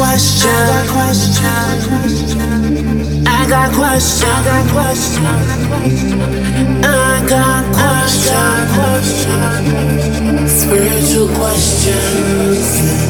got questions. I got questions. I got questions. I got questions. Spiritual questions.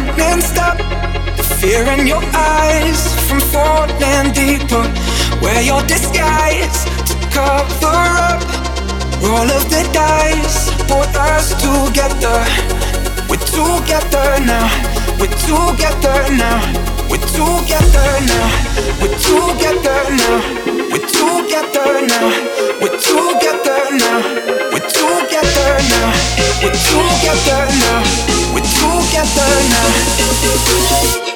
burning stop. The fear in your eyes from falling deeper. Wear your disguise to cover up. Roll of the dice, put us together. We're together now. We're together now. We're together now. We're together now. We're together now. We're together now. We're together now. We're together now. We're together now.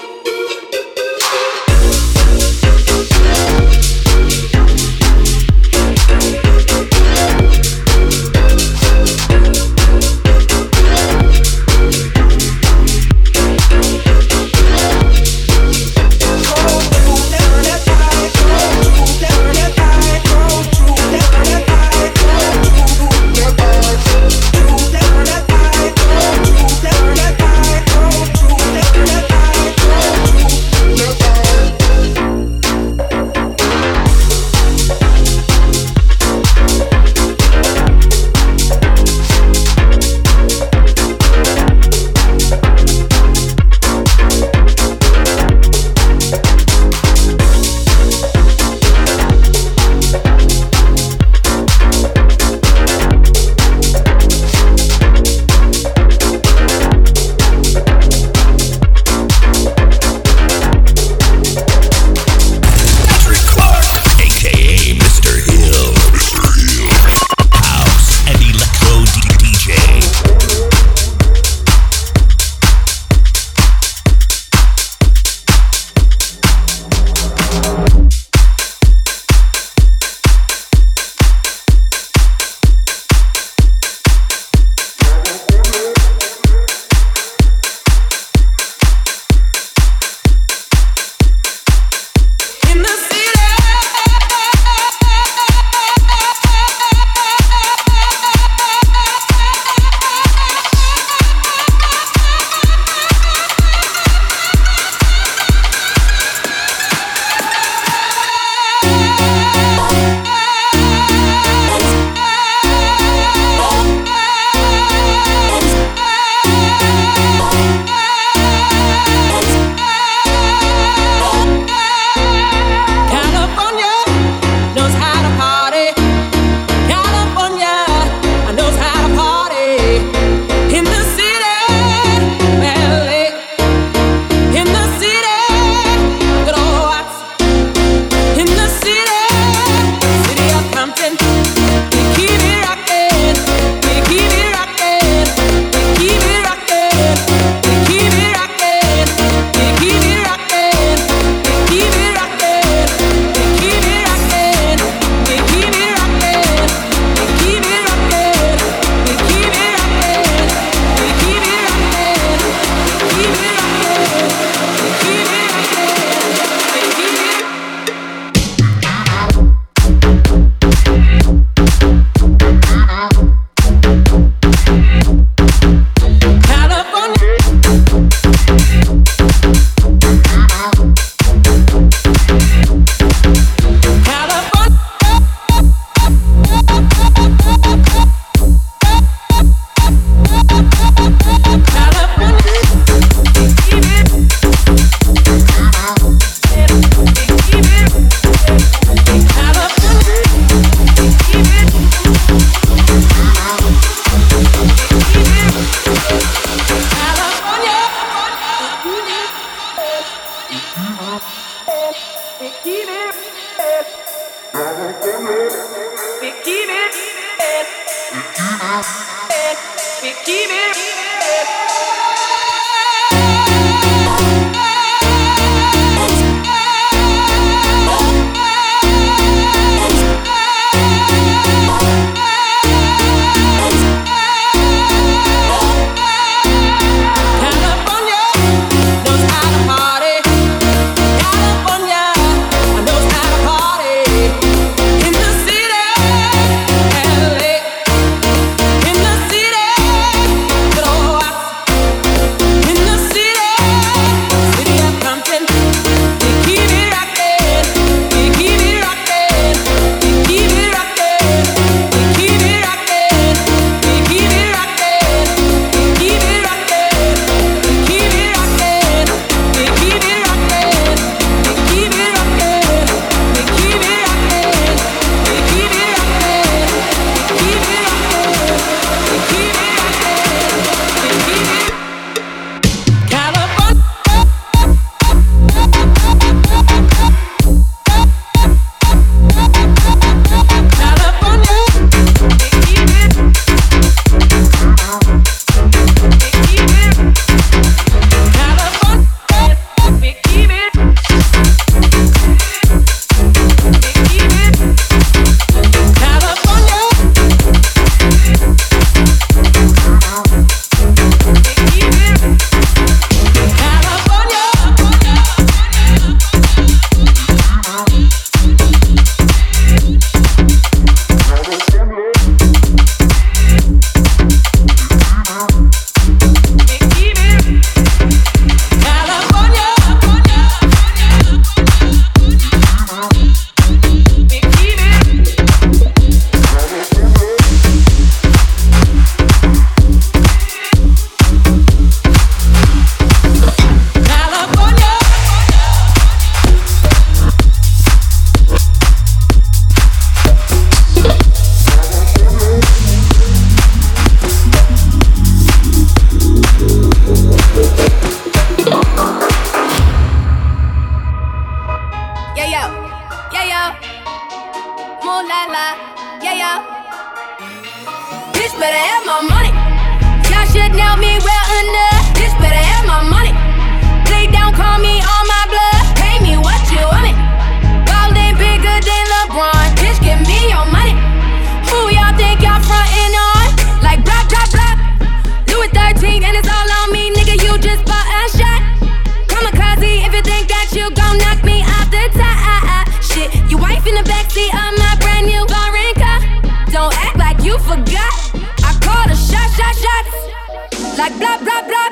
like blah blah blah.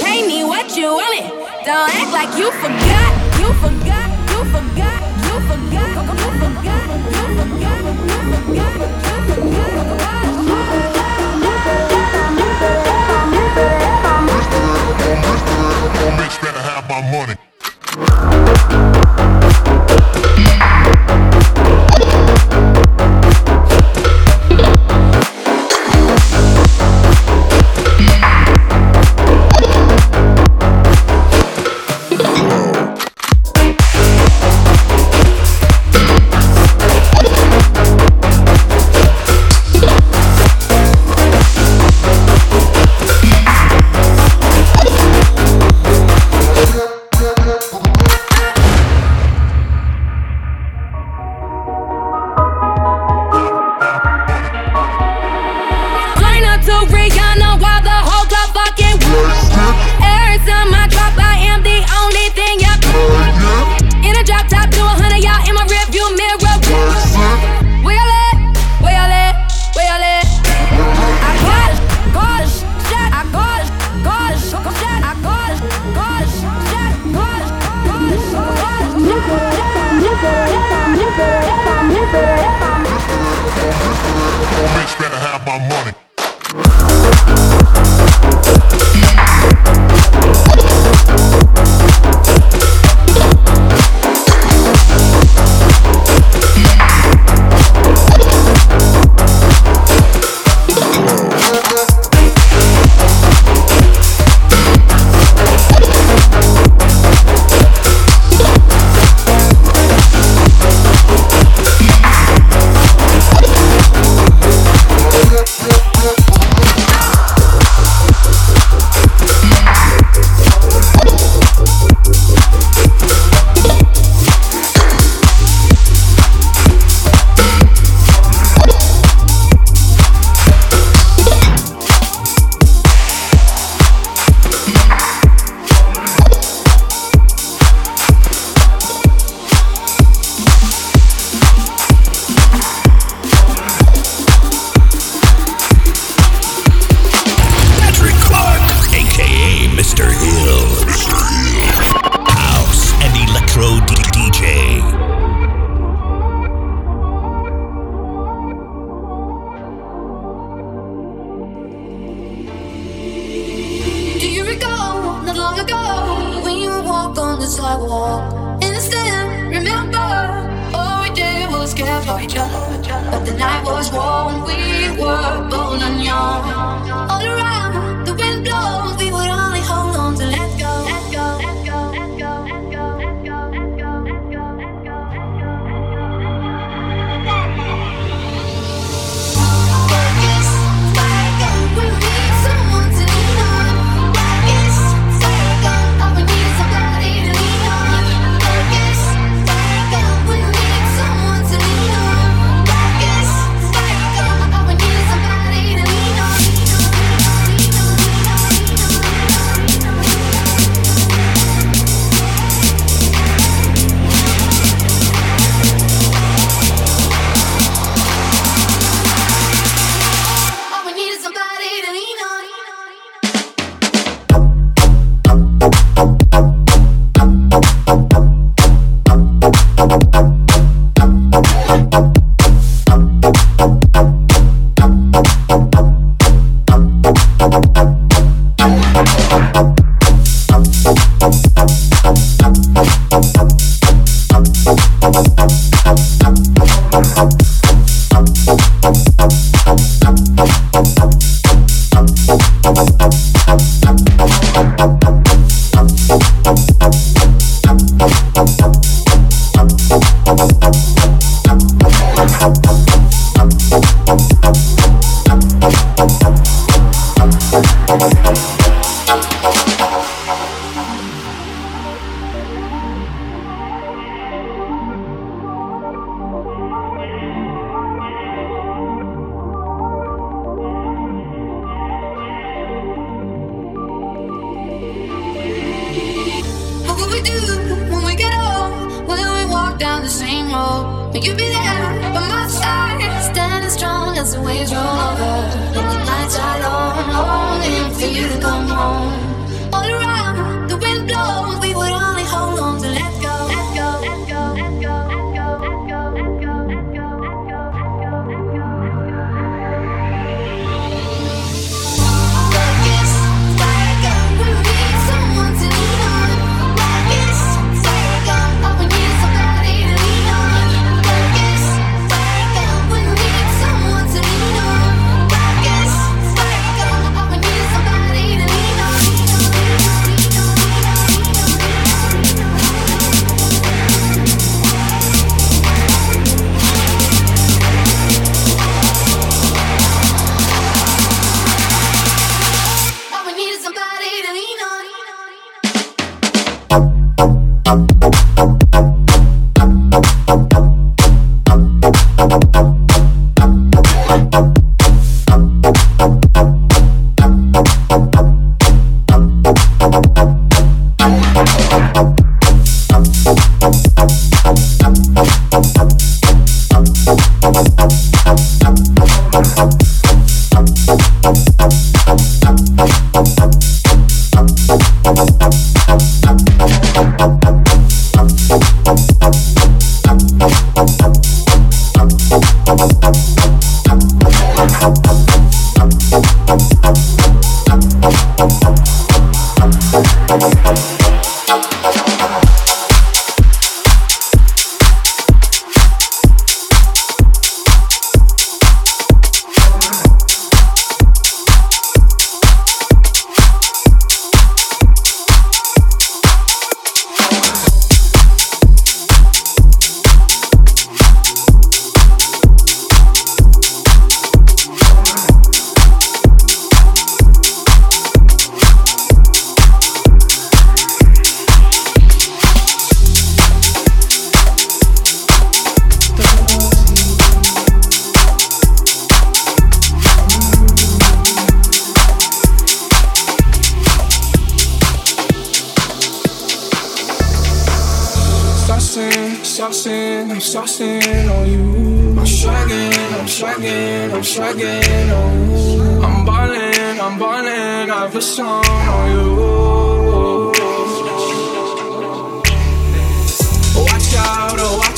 Pay me what you want it. Don't act like you forgot. You forgot. You forgot. You forgot. You forgot. You forgot. You forgot. You forgot. Don't forgot. You forgot. You forgot.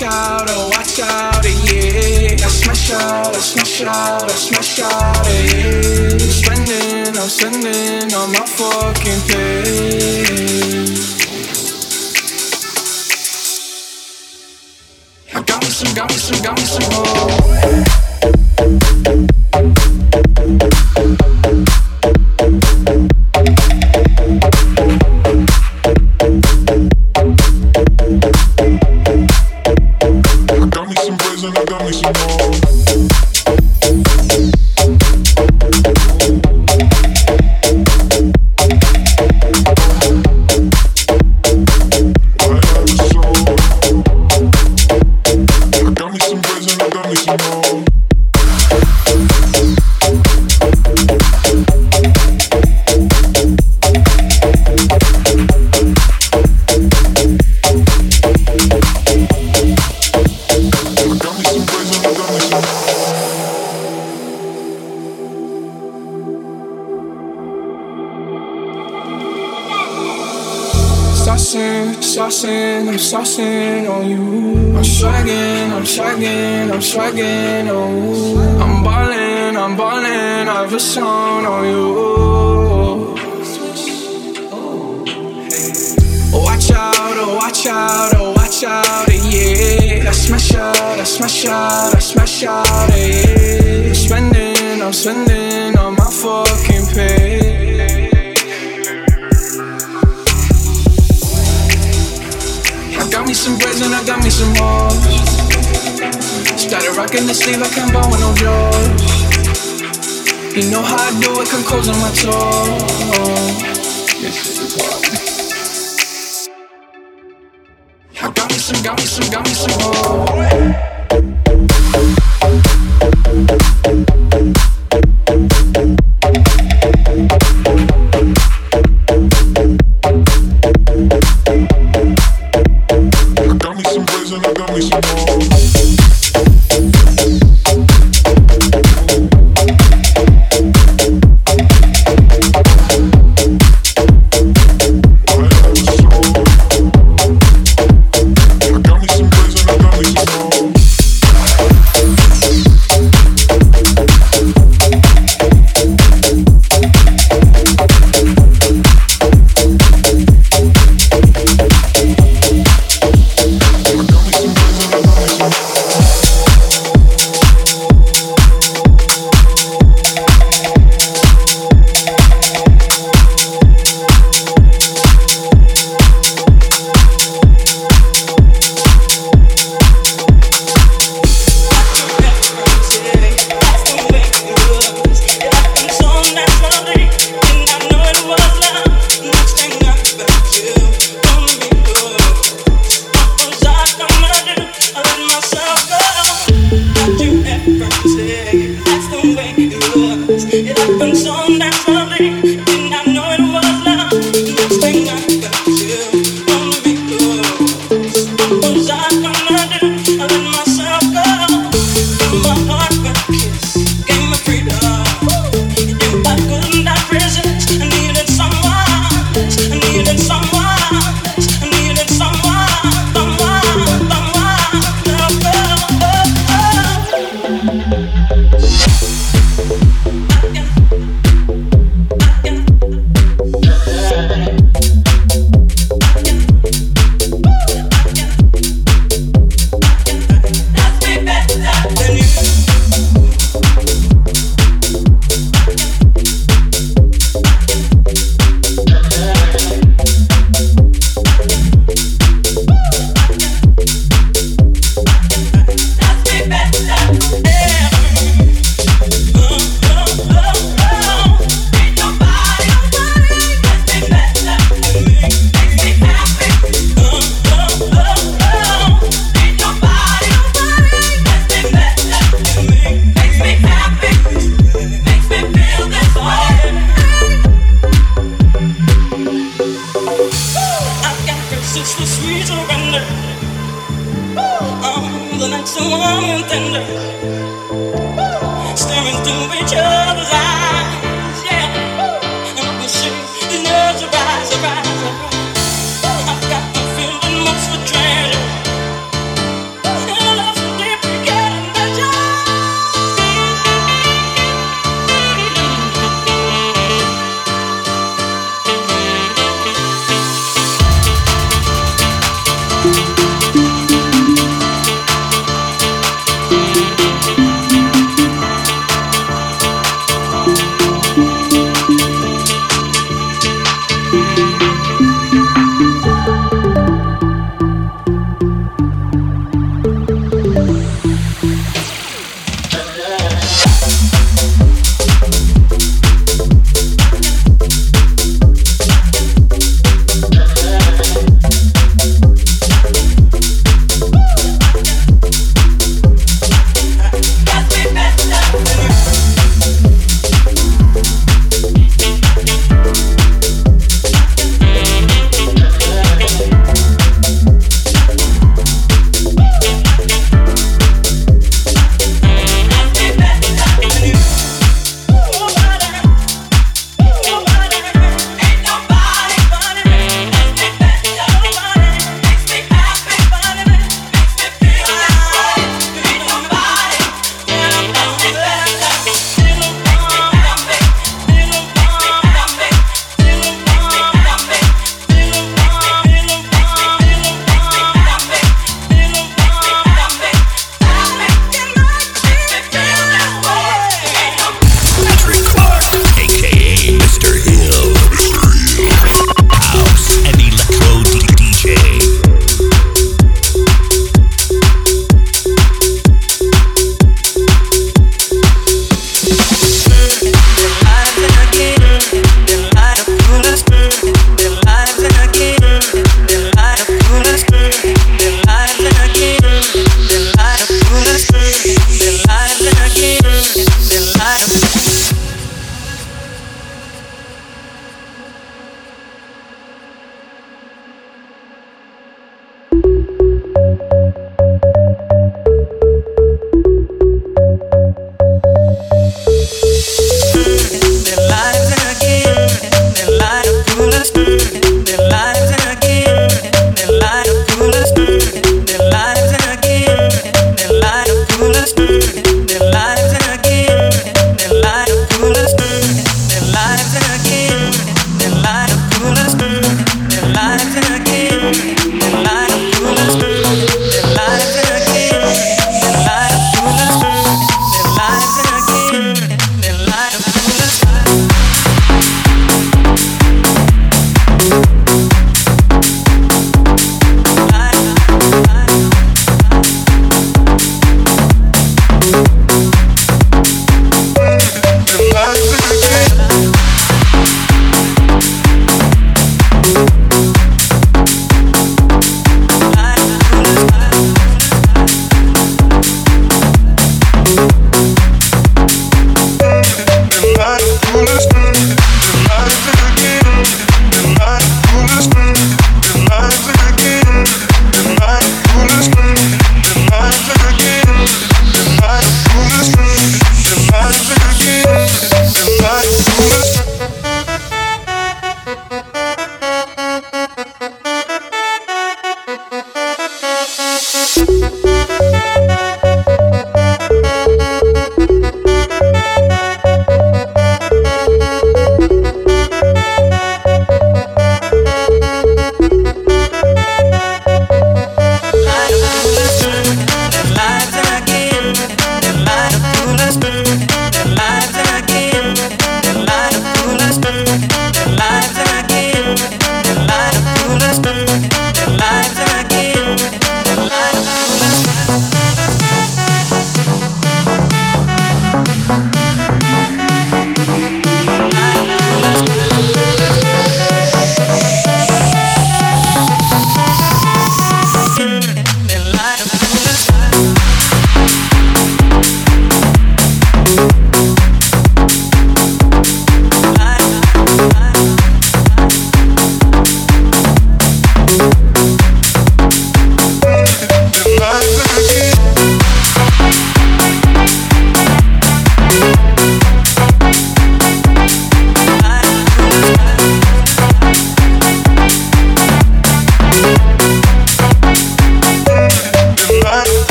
watch out, oh, watch out, eh, yeah. I smash out, I smash out, I smash out, yeah. I'm spending, I'm spending on my fucking pay. I got me some, got me some, got me some more. Some got some got missing, oh.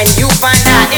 And you find out